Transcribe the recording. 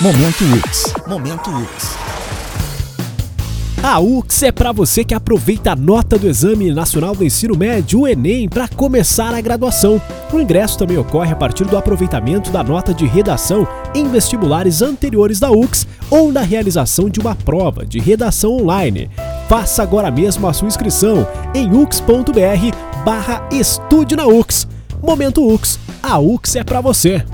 Momento UX. Momento UX. A UX é para você que aproveita a nota do Exame Nacional do Ensino Médio, o Enem, para começar a graduação. O ingresso também ocorre a partir do aproveitamento da nota de redação em vestibulares anteriores da UX ou na realização de uma prova de redação online. Faça agora mesmo a sua inscrição em ux.br barra estude na UX. Momento UX, a UX é para você.